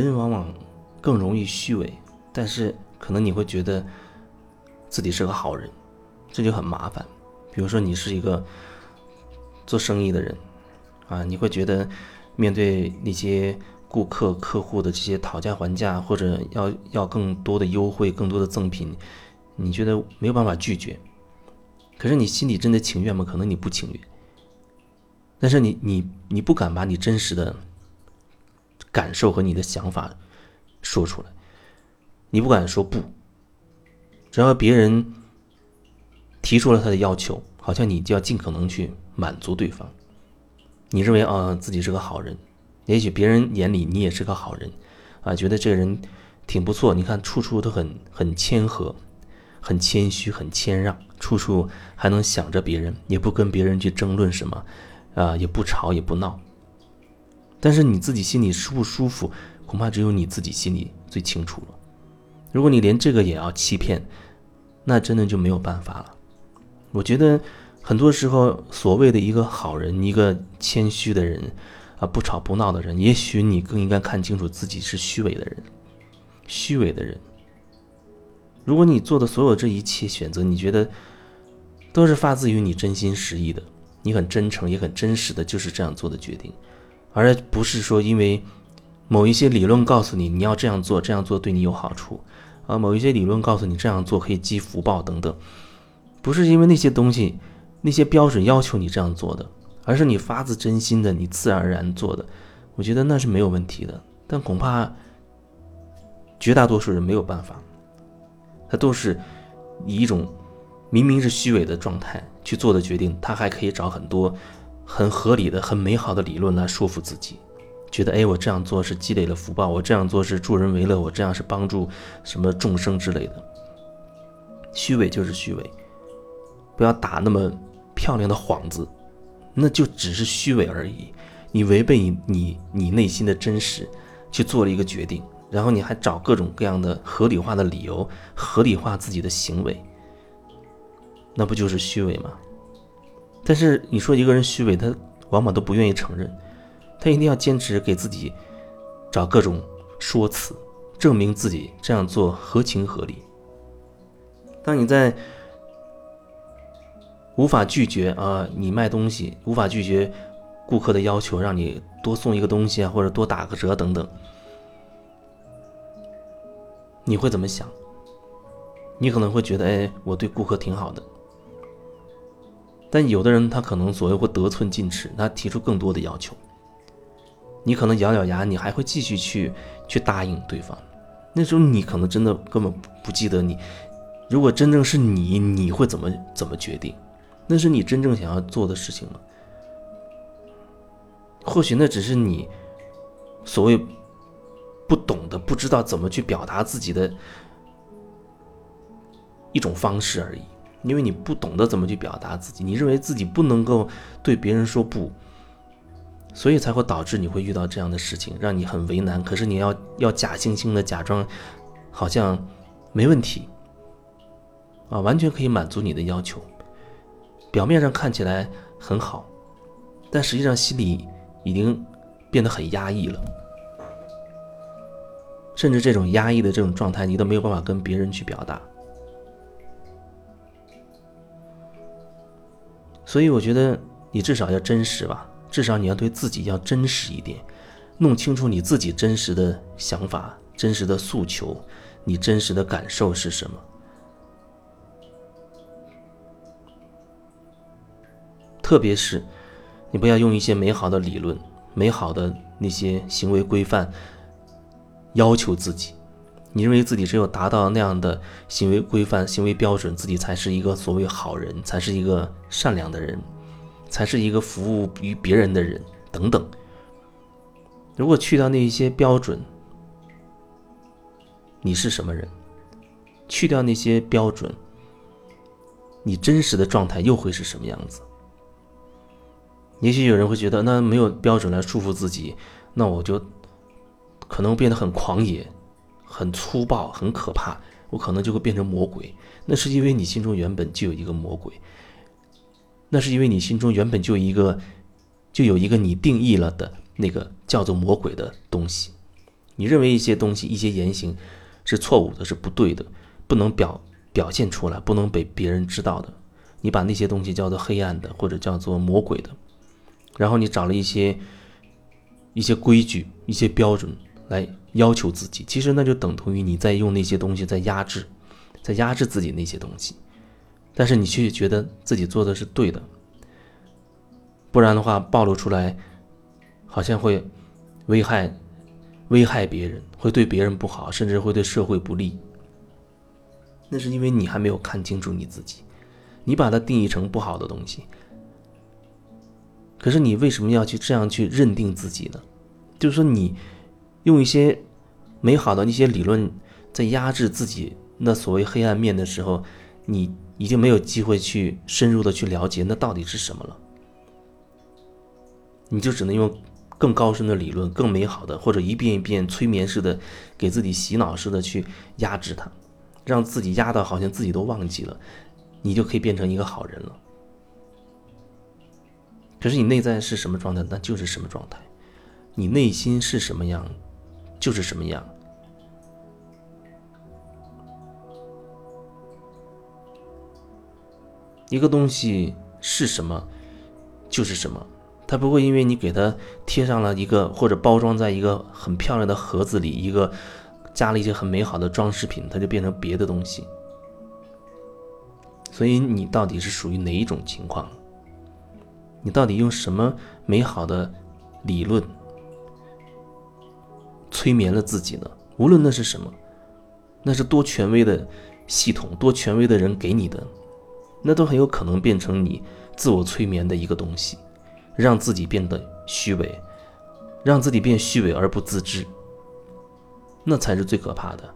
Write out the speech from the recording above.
人往往更容易虚伪，但是可能你会觉得自己是个好人，这就很麻烦。比如说你是一个做生意的人，啊，你会觉得面对那些顾客、客户的这些讨价还价，或者要要更多的优惠、更多的赠品，你觉得没有办法拒绝。可是你心里真的情愿吗？可能你不情愿。但是你你你不敢把你真实的感受和你的想法说出来，你不敢说不。只要别人提出了他的要求，好像你就要尽可能去满足对方。你认为啊自己是个好人，也许别人眼里你也是个好人，啊觉得这个人挺不错。你看处处都很很谦和，很谦虚，很谦让，处处还能想着别人，也不跟别人去争论什么。啊，也不吵也不闹，但是你自己心里舒不舒服，恐怕只有你自己心里最清楚了。如果你连这个也要欺骗，那真的就没有办法了。我觉得很多时候，所谓的一个好人，一个谦虚的人，啊，不吵不闹的人，也许你更应该看清楚自己是虚伪的人，虚伪的人。如果你做的所有这一切选择，你觉得都是发自于你真心实意的。你很真诚，也很真实的就是这样做的决定，而不是说因为某一些理论告诉你你要这样做，这样做对你有好处，啊，某一些理论告诉你这样做可以积福报等等，不是因为那些东西、那些标准要求你这样做的，而是你发自真心的，你自然而然做的。我觉得那是没有问题的，但恐怕绝大多数人没有办法，他都是以一种。明明是虚伪的状态去做的决定，他还可以找很多很合理的、很美好的理论来说服自己，觉得哎，我这样做是积累了福报，我这样做是助人为乐，我这样是帮助什么众生之类的。虚伪就是虚伪，不要打那么漂亮的幌子，那就只是虚伪而已。你违背你你你内心的真实去做了一个决定，然后你还找各种各样的合理化的理由，合理化自己的行为。那不就是虚伪吗？但是你说一个人虚伪，他往往都不愿意承认，他一定要坚持给自己找各种说辞，证明自己这样做合情合理。当你在无法拒绝啊，你卖东西无法拒绝顾客的要求，让你多送一个东西啊，或者多打个折等等，你会怎么想？你可能会觉得，哎，我对顾客挺好的。但有的人他可能所谓会得寸进尺，他提出更多的要求，你可能咬咬牙，你还会继续去去答应对方。那时候你可能真的根本不记得你，如果真正是你，你会怎么怎么决定？那是你真正想要做的事情吗？或许那只是你所谓不懂的、不知道怎么去表达自己的一种方式而已。因为你不懂得怎么去表达自己，你认为自己不能够对别人说不，所以才会导致你会遇到这样的事情，让你很为难。可是你要要假惺惺的假装，好像没问题，啊，完全可以满足你的要求，表面上看起来很好，但实际上心里已经变得很压抑了，甚至这种压抑的这种状态，你都没有办法跟别人去表达。所以我觉得你至少要真实吧，至少你要对自己要真实一点，弄清楚你自己真实的想法、真实的诉求，你真实的感受是什么。特别是，你不要用一些美好的理论、美好的那些行为规范要求自己。你认为自己只有达到那样的行为规范、行为标准，自己才是一个所谓好人，才是一个善良的人，才是一个服务于别人的人等等。如果去掉那一些标准，你是什么人？去掉那些标准，你真实的状态又会是什么样子？也许有人会觉得，那没有标准来束缚自己，那我就可能变得很狂野。很粗暴，很可怕，我可能就会变成魔鬼。那是因为你心中原本就有一个魔鬼，那是因为你心中原本就一个，就有一个你定义了的那个叫做魔鬼的东西。你认为一些东西、一些言行是错误的、是不对的，不能表表现出来，不能被别人知道的。你把那些东西叫做黑暗的，或者叫做魔鬼的。然后你找了一些一些规矩、一些标准来要求自己，其实那就等同于你在用那些东西在压制，在压制自己那些东西。但是你却觉得自己做的是对的，不然的话暴露出来，好像会危害危害别人，会对别人不好，甚至会对社会不利。那是因为你还没有看清楚你自己，你把它定义成不好的东西。可是你为什么要去这样去认定自己呢？就是说，你用一些美好的那些理论在压制自己那所谓黑暗面的时候，你已经没有机会去深入的去了解那到底是什么了。你就只能用更高深的理论、更美好的，或者一遍一遍催眠式的给自己洗脑似的去压制它，让自己压到好像自己都忘记了，你就可以变成一个好人了。可是你内在是什么状态，那就是什么状态；你内心是什么样，就是什么样。一个东西是什么，就是什么，它不会因为你给它贴上了一个或者包装在一个很漂亮的盒子里，一个加了一些很美好的装饰品，它就变成别的东西。所以你到底是属于哪一种情况？你到底用什么美好的理论催眠了自己呢？无论那是什么，那是多权威的系统，多权威的人给你的，那都很有可能变成你自我催眠的一个东西，让自己变得虚伪，让自己变虚伪而不自知，那才是最可怕的。